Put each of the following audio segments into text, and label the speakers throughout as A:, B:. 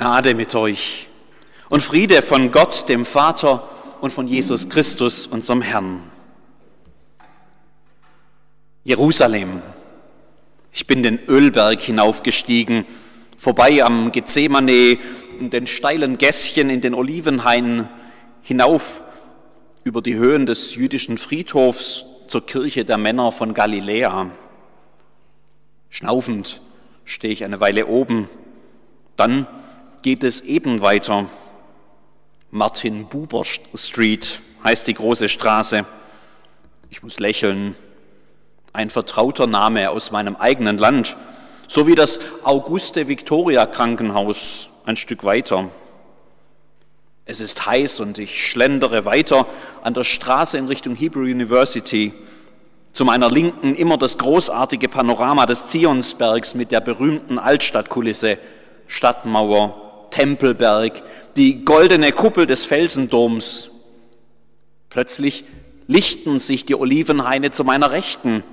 A: Gnade mit euch und Friede von Gott, dem Vater und von Jesus Christus, unserem Herrn. Jerusalem. Ich bin den Ölberg hinaufgestiegen, vorbei am Gethsemane, in den steilen Gässchen, in den Olivenhain, hinauf über die Höhen des jüdischen Friedhofs zur Kirche der Männer von Galiläa. Schnaufend stehe ich eine Weile oben, dann geht es eben weiter. Martin Buber Street heißt die große Straße. Ich muss lächeln. Ein vertrauter Name aus meinem eigenen Land, so wie das Auguste Victoria Krankenhaus ein Stück weiter. Es ist heiß und ich schlendere weiter an der Straße in Richtung Hebrew University. Zu meiner Linken immer das großartige Panorama des Zionsbergs mit der berühmten Altstadtkulisse, Stadtmauer, Tempelberg, die goldene Kuppel des Felsendoms. Plötzlich lichten sich die Olivenhaine zu meiner Rechten.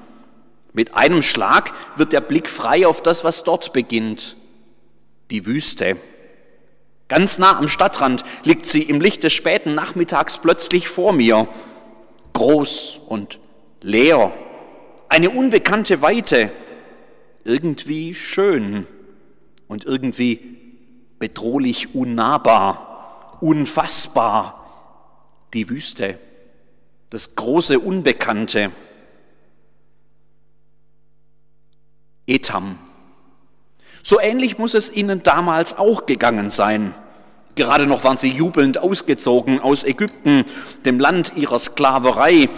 A: Mit einem Schlag wird der Blick frei auf das, was dort beginnt. Die Wüste. Ganz nah am Stadtrand liegt sie im Licht des späten Nachmittags plötzlich vor mir. Groß und leer. Eine unbekannte Weite. Irgendwie schön und irgendwie bedrohlich unnahbar, unfassbar. Die Wüste, das große Unbekannte. Etam. So ähnlich muss es ihnen damals auch gegangen sein. Gerade noch waren sie jubelnd ausgezogen aus Ägypten, dem Land ihrer Sklaverei.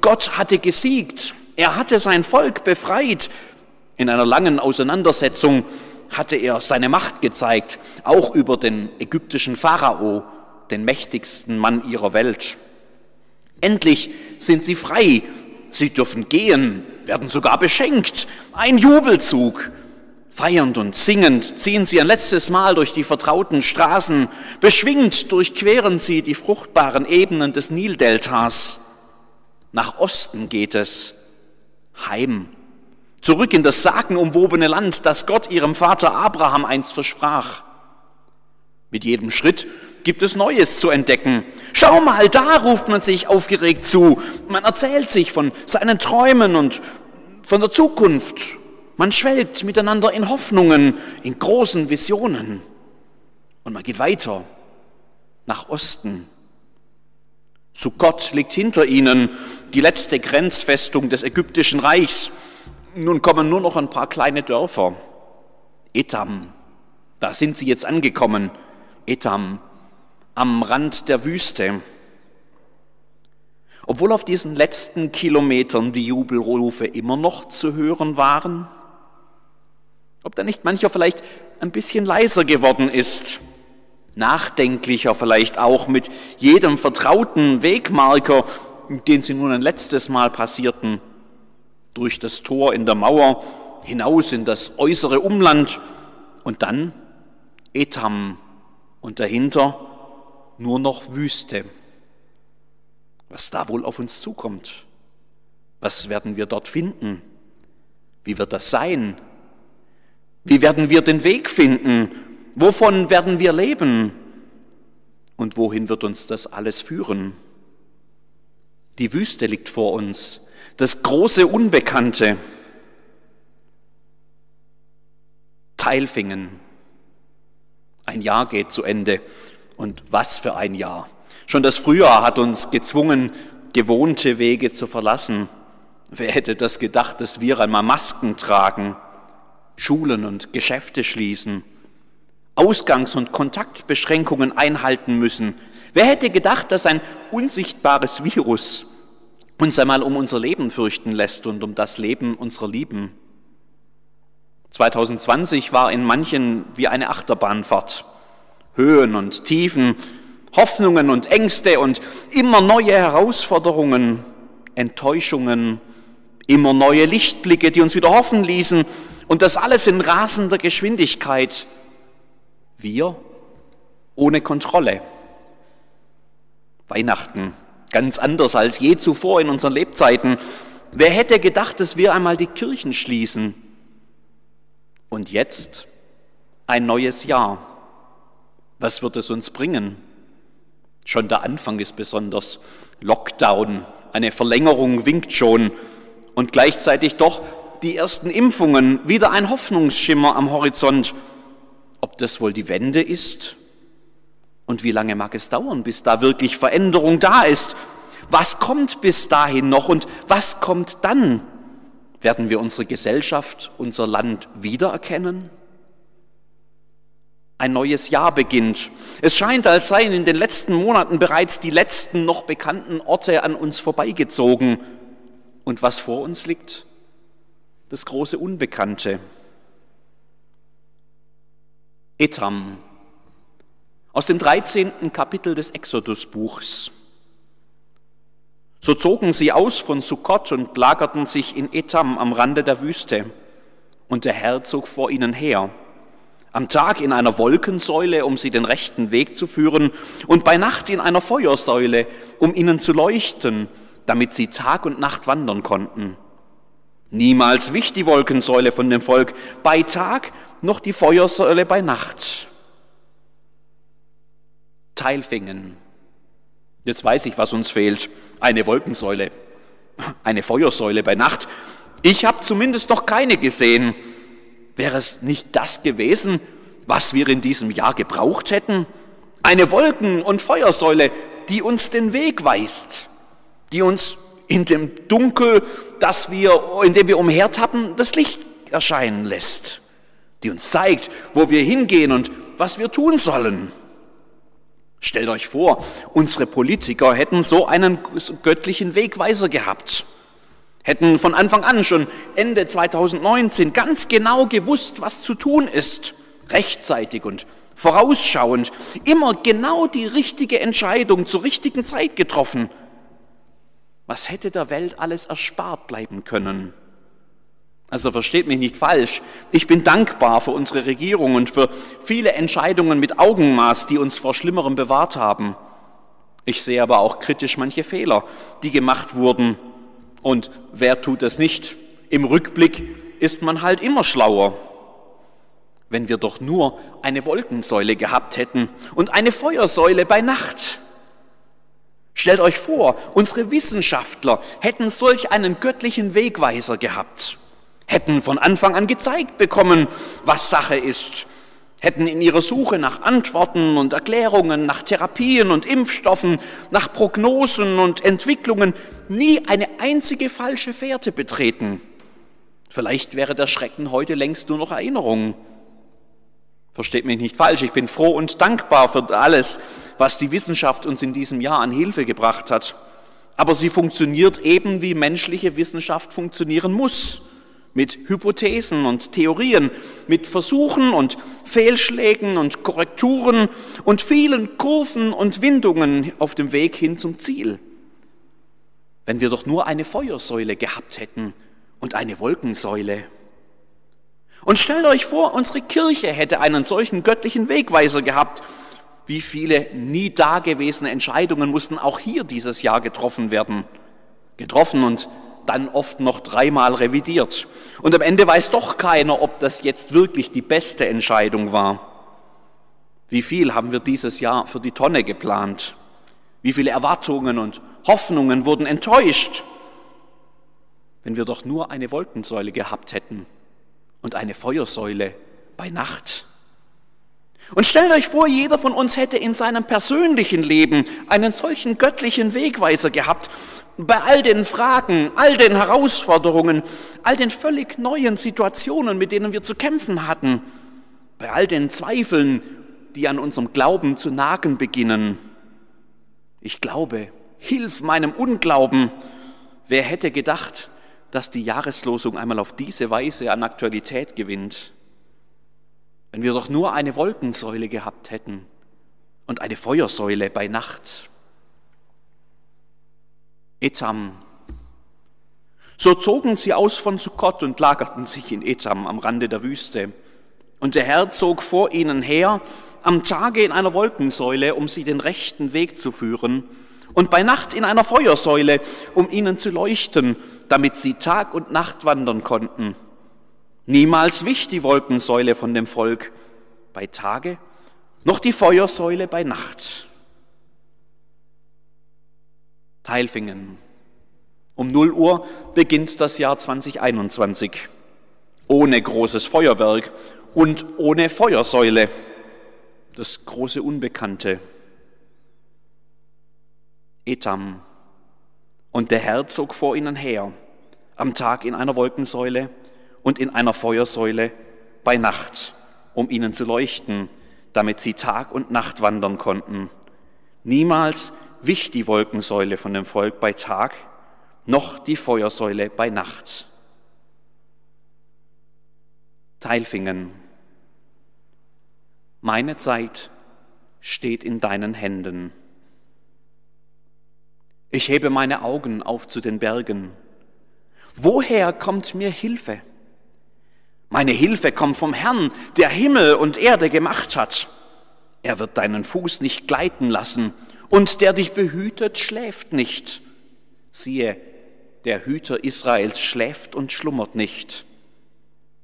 A: Gott hatte gesiegt, er hatte sein Volk befreit. In einer langen Auseinandersetzung hatte er seine Macht gezeigt, auch über den ägyptischen Pharao, den mächtigsten Mann ihrer Welt. Endlich sind sie frei, sie dürfen gehen, werden sogar beschenkt, ein Jubelzug. Feiernd und singend ziehen sie ein letztes Mal durch die vertrauten Straßen, beschwingt durchqueren sie die fruchtbaren Ebenen des Nildeltas. Nach Osten geht es, heim zurück in das sagenumwobene Land, das Gott ihrem Vater Abraham einst versprach. Mit jedem Schritt gibt es Neues zu entdecken. Schau mal, da ruft man sich aufgeregt zu. Man erzählt sich von seinen Träumen und von der Zukunft. Man schwelgt miteinander in Hoffnungen, in großen Visionen. Und man geht weiter nach Osten. Sukkot liegt hinter ihnen, die letzte Grenzfestung des ägyptischen Reichs. Nun kommen nur noch ein paar kleine Dörfer. Etam, da sind sie jetzt angekommen. Etam, am Rand der Wüste. Obwohl auf diesen letzten Kilometern die Jubelrufe immer noch zu hören waren, ob da nicht mancher vielleicht ein bisschen leiser geworden ist, nachdenklicher vielleicht auch mit jedem vertrauten Wegmarker, den sie nun ein letztes Mal passierten durch das Tor in der Mauer hinaus in das äußere Umland und dann Etam und dahinter nur noch Wüste. Was da wohl auf uns zukommt? Was werden wir dort finden? Wie wird das sein? Wie werden wir den Weg finden? Wovon werden wir leben? Und wohin wird uns das alles führen? Die Wüste liegt vor uns das große Unbekannte. Teilfingen. Ein Jahr geht zu Ende. Und was für ein Jahr. Schon das Frühjahr hat uns gezwungen, gewohnte Wege zu verlassen. Wer hätte das gedacht, dass wir einmal Masken tragen, Schulen und Geschäfte schließen, Ausgangs- und Kontaktbeschränkungen einhalten müssen? Wer hätte gedacht, dass ein unsichtbares Virus uns einmal um unser Leben fürchten lässt und um das Leben unserer Lieben. 2020 war in manchen wie eine Achterbahnfahrt. Höhen und Tiefen, Hoffnungen und Ängste und immer neue Herausforderungen, Enttäuschungen, immer neue Lichtblicke, die uns wieder hoffen ließen und das alles in rasender Geschwindigkeit. Wir ohne Kontrolle. Weihnachten Ganz anders als je zuvor in unseren Lebzeiten. Wer hätte gedacht, dass wir einmal die Kirchen schließen? Und jetzt ein neues Jahr. Was wird es uns bringen? Schon der Anfang ist besonders. Lockdown, eine Verlängerung winkt schon und gleichzeitig doch die ersten Impfungen, wieder ein Hoffnungsschimmer am Horizont. Ob das wohl die Wende ist? Und wie lange mag es dauern, bis da wirklich Veränderung da ist? Was kommt bis dahin noch und was kommt dann? Werden wir unsere Gesellschaft, unser Land wiedererkennen? Ein neues Jahr beginnt. Es scheint, als seien in den letzten Monaten bereits die letzten noch bekannten Orte an uns vorbeigezogen. Und was vor uns liegt? Das große Unbekannte. Etam. Aus dem 13. Kapitel des Exodusbuchs. So zogen sie aus von Sukkot und lagerten sich in Etam am Rande der Wüste. Und der Herr zog vor ihnen her am Tag in einer Wolkensäule, um sie den rechten Weg zu führen, und bei Nacht in einer Feuersäule, um ihnen zu leuchten, damit sie Tag und Nacht wandern konnten. Niemals wich die Wolkensäule von dem Volk, bei Tag noch die Feuersäule bei Nacht. Teilfingen. Jetzt weiß ich, was uns fehlt. Eine Wolkensäule, eine Feuersäule bei Nacht. Ich habe zumindest noch keine gesehen. Wäre es nicht das gewesen, was wir in diesem Jahr gebraucht hätten? Eine Wolken- und Feuersäule, die uns den Weg weist, die uns in dem Dunkel, das wir, in dem wir umhertappen, das Licht erscheinen lässt, die uns zeigt, wo wir hingehen und was wir tun sollen. Stellt euch vor, unsere Politiker hätten so einen göttlichen Wegweiser gehabt hätten von Anfang an schon Ende 2019 ganz genau gewusst, was zu tun ist, rechtzeitig und vorausschauend, immer genau die richtige Entscheidung zur richtigen Zeit getroffen. Was hätte der Welt alles erspart bleiben können? Also versteht mich nicht falsch, ich bin dankbar für unsere Regierung und für viele Entscheidungen mit Augenmaß, die uns vor Schlimmerem bewahrt haben. Ich sehe aber auch kritisch manche Fehler, die gemacht wurden und wer tut das nicht? Im Rückblick ist man halt immer schlauer. Wenn wir doch nur eine Wolkensäule gehabt hätten und eine Feuersäule bei Nacht. Stellt euch vor, unsere Wissenschaftler hätten solch einen göttlichen Wegweiser gehabt, hätten von Anfang an gezeigt bekommen, was Sache ist, hätten in ihrer Suche nach Antworten und Erklärungen, nach Therapien und Impfstoffen, nach Prognosen und Entwicklungen nie eine einzige falsche Fährte betreten. Vielleicht wäre der Schrecken heute längst nur noch Erinnerung. Versteht mich nicht falsch, ich bin froh und dankbar für alles, was die Wissenschaft uns in diesem Jahr an Hilfe gebracht hat. Aber sie funktioniert eben, wie menschliche Wissenschaft funktionieren muss mit Hypothesen und Theorien, mit Versuchen und Fehlschlägen und Korrekturen und vielen Kurven und Windungen auf dem Weg hin zum Ziel. Wenn wir doch nur eine Feuersäule gehabt hätten und eine Wolkensäule. Und stellt euch vor, unsere Kirche hätte einen solchen göttlichen Wegweiser gehabt. Wie viele nie dagewesene Entscheidungen mussten auch hier dieses Jahr getroffen werden. Getroffen und dann oft noch dreimal revidiert. Und am Ende weiß doch keiner, ob das jetzt wirklich die beste Entscheidung war. Wie viel haben wir dieses Jahr für die Tonne geplant? Wie viele Erwartungen und Hoffnungen wurden enttäuscht? Wenn wir doch nur eine Wolkensäule gehabt hätten und eine Feuersäule bei Nacht. Und stellt euch vor, jeder von uns hätte in seinem persönlichen Leben einen solchen göttlichen Wegweiser gehabt, bei all den Fragen, all den Herausforderungen, all den völlig neuen Situationen, mit denen wir zu kämpfen hatten, bei all den Zweifeln, die an unserem Glauben zu nagen beginnen. Ich glaube, hilf meinem Unglauben. Wer hätte gedacht, dass die Jahreslosung einmal auf diese Weise an Aktualität gewinnt? Wenn wir doch nur eine Wolkensäule gehabt hätten und eine Feuersäule bei Nacht. Etam. So zogen sie aus von Sukkot und lagerten sich in Etam am Rande der Wüste. Und der Herr zog vor ihnen her am Tage in einer Wolkensäule, um sie den rechten Weg zu führen, und bei Nacht in einer Feuersäule, um ihnen zu leuchten, damit sie Tag und Nacht wandern konnten. Niemals wich die Wolkensäule von dem Volk, bei Tage noch die Feuersäule bei Nacht. Teilfingen. Um 0 Uhr beginnt das Jahr 2021. Ohne großes Feuerwerk und ohne Feuersäule. Das große Unbekannte. Etam. Und der Herr zog vor ihnen her, am Tag in einer Wolkensäule und in einer Feuersäule bei Nacht, um ihnen zu leuchten, damit sie Tag und Nacht wandern konnten. Niemals wich die Wolkensäule von dem Volk bei Tag, noch die Feuersäule bei Nacht. Teilfingen. Meine Zeit steht in deinen Händen. Ich hebe meine Augen auf zu den Bergen. Woher kommt mir Hilfe? Meine Hilfe kommt vom Herrn, der Himmel und Erde gemacht hat. Er wird deinen Fuß nicht gleiten lassen, und der dich behütet, schläft nicht. Siehe, der Hüter Israels schläft und schlummert nicht.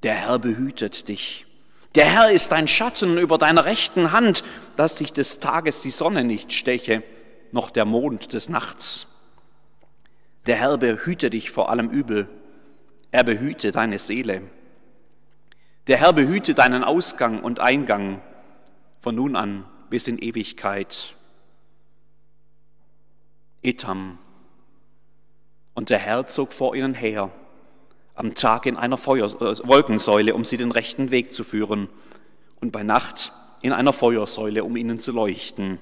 A: Der Herr behütet dich. Der Herr ist dein Schatten über deiner rechten Hand, dass dich des Tages die Sonne nicht steche, noch der Mond des Nachts. Der Herr behüte dich vor allem Übel. Er behüte deine Seele. Der Herr behüte deinen Ausgang und Eingang von nun an bis in Ewigkeit. Etam. Und der Herr zog vor ihnen her, am Tag in einer Feuer, äh, Wolkensäule, um sie den rechten Weg zu führen, und bei Nacht in einer Feuersäule, um ihnen zu leuchten.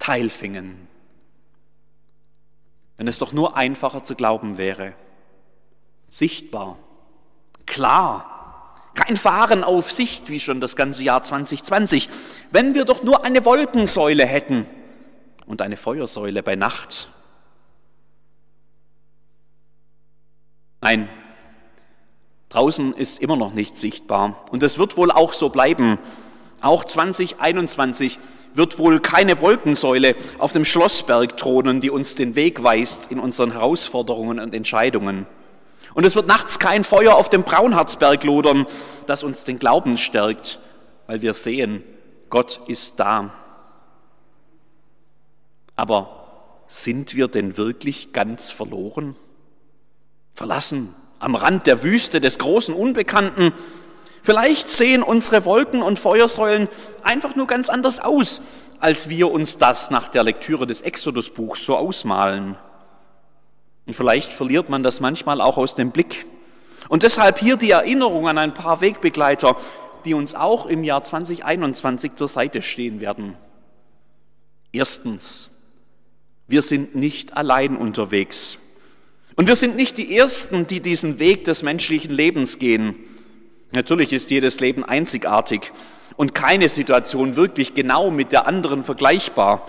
A: Teilfingen. Wenn es doch nur einfacher zu glauben wäre. Sichtbar, klar, kein Fahren auf Sicht wie schon das ganze Jahr 2020. Wenn wir doch nur eine Wolkensäule hätten und eine Feuersäule bei Nacht. Nein, draußen ist immer noch nicht sichtbar und es wird wohl auch so bleiben. Auch 2021 wird wohl keine Wolkensäule auf dem Schlossberg thronen, die uns den Weg weist in unseren Herausforderungen und Entscheidungen. Und es wird nachts kein Feuer auf dem Braunharzberg lodern, das uns den Glauben stärkt, weil wir sehen, Gott ist da. Aber sind wir denn wirklich ganz verloren? Verlassen am Rand der Wüste des großen Unbekannten, Vielleicht sehen unsere Wolken und Feuersäulen einfach nur ganz anders aus, als wir uns das nach der Lektüre des Exodusbuchs so ausmalen. Und vielleicht verliert man das manchmal auch aus dem Blick. Und deshalb hier die Erinnerung an ein paar Wegbegleiter, die uns auch im Jahr 2021 zur Seite stehen werden. Erstens, wir sind nicht allein unterwegs. Und wir sind nicht die Ersten, die diesen Weg des menschlichen Lebens gehen. Natürlich ist jedes Leben einzigartig und keine Situation wirklich genau mit der anderen vergleichbar.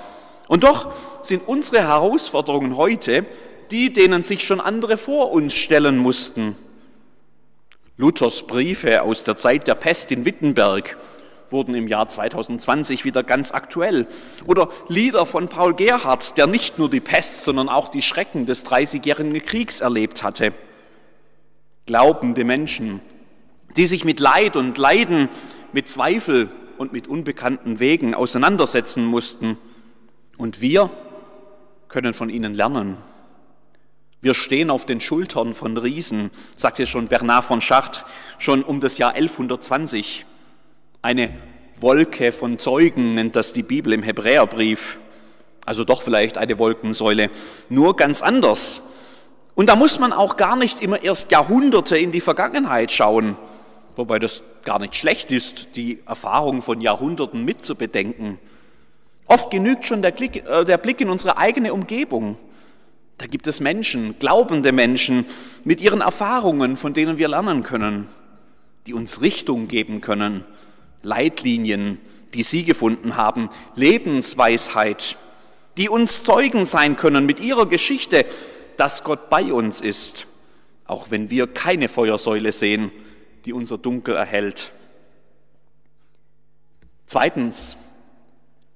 A: Und doch sind unsere Herausforderungen heute die, denen sich schon andere vor uns stellen mussten. Luthers Briefe aus der Zeit der Pest in Wittenberg wurden im Jahr 2020 wieder ganz aktuell. Oder Lieder von Paul Gerhardt, der nicht nur die Pest, sondern auch die Schrecken des Dreißigjährigen Kriegs erlebt hatte. Glaubende Menschen die sich mit Leid und Leiden, mit Zweifel und mit unbekannten Wegen auseinandersetzen mussten. Und wir können von ihnen lernen. Wir stehen auf den Schultern von Riesen, sagte schon Bernard von Chartres, schon um das Jahr 1120. Eine Wolke von Zeugen nennt das die Bibel im Hebräerbrief. Also doch vielleicht eine Wolkensäule, nur ganz anders. Und da muss man auch gar nicht immer erst Jahrhunderte in die Vergangenheit schauen wobei das gar nicht schlecht ist, die Erfahrung von Jahrhunderten mitzubedenken. Oft genügt schon der, äh, der Blick in unsere eigene Umgebung. Da gibt es Menschen, glaubende Menschen mit ihren Erfahrungen, von denen wir lernen können, die uns Richtung geben können, Leitlinien, die sie gefunden haben, Lebensweisheit, die uns Zeugen sein können mit ihrer Geschichte, dass Gott bei uns ist, auch wenn wir keine Feuersäule sehen die unser Dunkel erhält. Zweitens,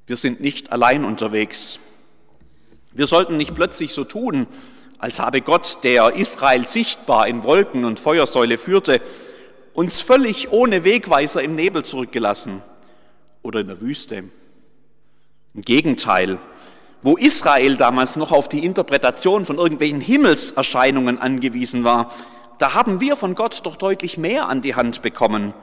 A: wir sind nicht allein unterwegs. Wir sollten nicht plötzlich so tun, als habe Gott, der Israel sichtbar in Wolken und Feuersäule führte, uns völlig ohne Wegweiser im Nebel zurückgelassen. oder in der Wüste. Im Gegenteil, wo Israel damals noch auf die Interpretation von irgendwelchen Himmelserscheinungen angewiesen war, da haben wir von Gott doch deutlich mehr an die Hand bekommen.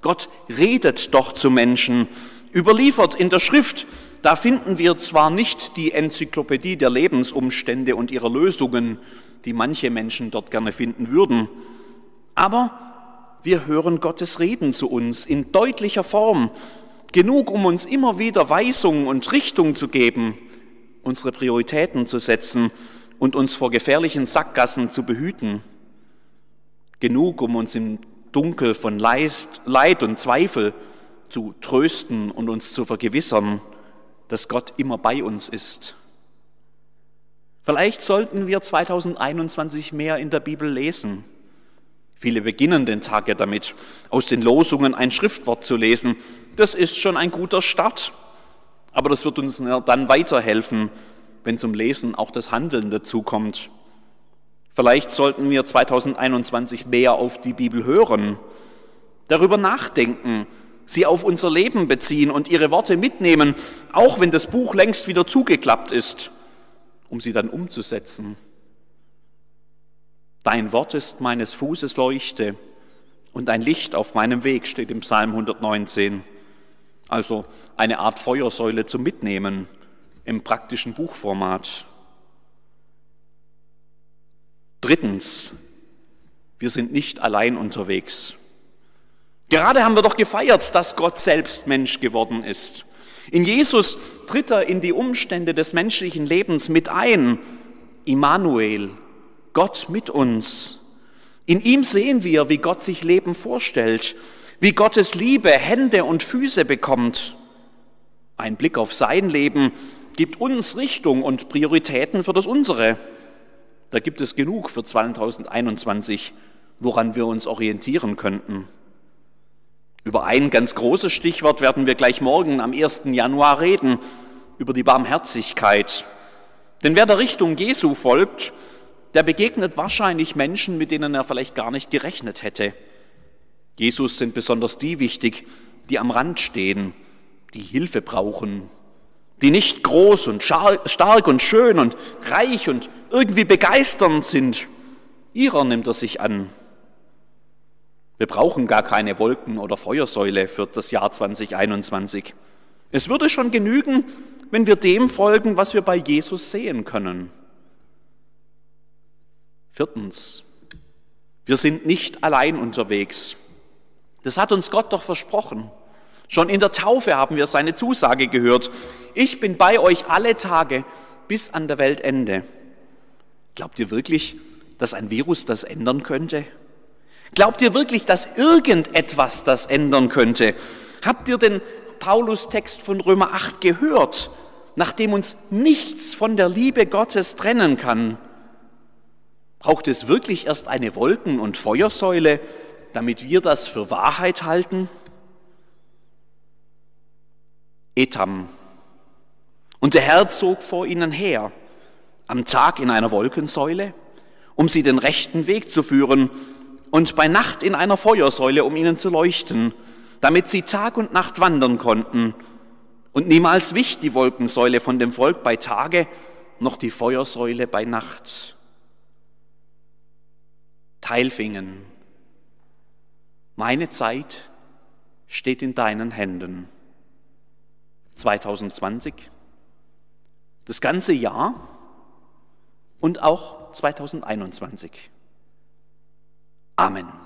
A: Gott redet doch zu Menschen, überliefert in der Schrift, da finden wir zwar nicht die Enzyklopädie der Lebensumstände und ihrer Lösungen, die manche Menschen dort gerne finden würden, aber wir hören Gottes Reden zu uns in deutlicher Form, genug, um uns immer wieder Weisung und Richtung zu geben, unsere Prioritäten zu setzen und uns vor gefährlichen Sackgassen zu behüten. Genug, um uns im Dunkel von Leid und Zweifel zu trösten und uns zu vergewissern, dass Gott immer bei uns ist. Vielleicht sollten wir 2021 mehr in der Bibel lesen. Viele beginnen den Tag ja damit, aus den Losungen ein Schriftwort zu lesen. Das ist schon ein guter Start. Aber das wird uns dann weiterhelfen, wenn zum Lesen auch das Handeln dazukommt. Vielleicht sollten wir 2021 mehr auf die Bibel hören, darüber nachdenken, sie auf unser Leben beziehen und ihre Worte mitnehmen, auch wenn das Buch längst wieder zugeklappt ist, um sie dann umzusetzen. Dein Wort ist meines Fußes Leuchte und ein Licht auf meinem Weg, steht im Psalm 119. Also eine Art Feuersäule zum Mitnehmen im praktischen Buchformat. Drittens, wir sind nicht allein unterwegs. Gerade haben wir doch gefeiert, dass Gott selbst Mensch geworden ist. In Jesus tritt er in die Umstände des menschlichen Lebens mit ein. Immanuel, Gott mit uns. In ihm sehen wir, wie Gott sich Leben vorstellt, wie Gottes Liebe Hände und Füße bekommt. Ein Blick auf sein Leben gibt uns Richtung und Prioritäten für das unsere. Da gibt es genug für 2021, woran wir uns orientieren könnten. Über ein ganz großes Stichwort werden wir gleich morgen am 1. Januar reden, über die Barmherzigkeit. Denn wer der Richtung Jesu folgt, der begegnet wahrscheinlich Menschen, mit denen er vielleicht gar nicht gerechnet hätte. Jesus sind besonders die wichtig, die am Rand stehen, die Hilfe brauchen, die nicht groß und stark und schön und reich und irgendwie begeisternd sind. Ihrer nimmt er sich an. Wir brauchen gar keine Wolken- oder Feuersäule für das Jahr 2021. Es würde schon genügen, wenn wir dem folgen, was wir bei Jesus sehen können. Viertens, wir sind nicht allein unterwegs. Das hat uns Gott doch versprochen. Schon in der Taufe haben wir seine Zusage gehört. Ich bin bei euch alle Tage bis an der Weltende. Glaubt ihr wirklich, dass ein Virus das ändern könnte? Glaubt ihr wirklich, dass irgendetwas das ändern könnte? Habt ihr den Paulus-Text von Römer 8 gehört, nachdem uns nichts von der Liebe Gottes trennen kann? Braucht es wirklich erst eine Wolken- und Feuersäule, damit wir das für Wahrheit halten? Etam. Und der Herr zog vor ihnen her, am Tag in einer Wolkensäule, um sie den rechten Weg zu führen, und bei Nacht in einer Feuersäule, um ihnen zu leuchten, damit sie Tag und Nacht wandern konnten. Und niemals wich die Wolkensäule von dem Volk bei Tage, noch die Feuersäule bei Nacht. Teilfingen. Meine Zeit steht in deinen Händen. 2020, das ganze Jahr und auch 2021. Amen.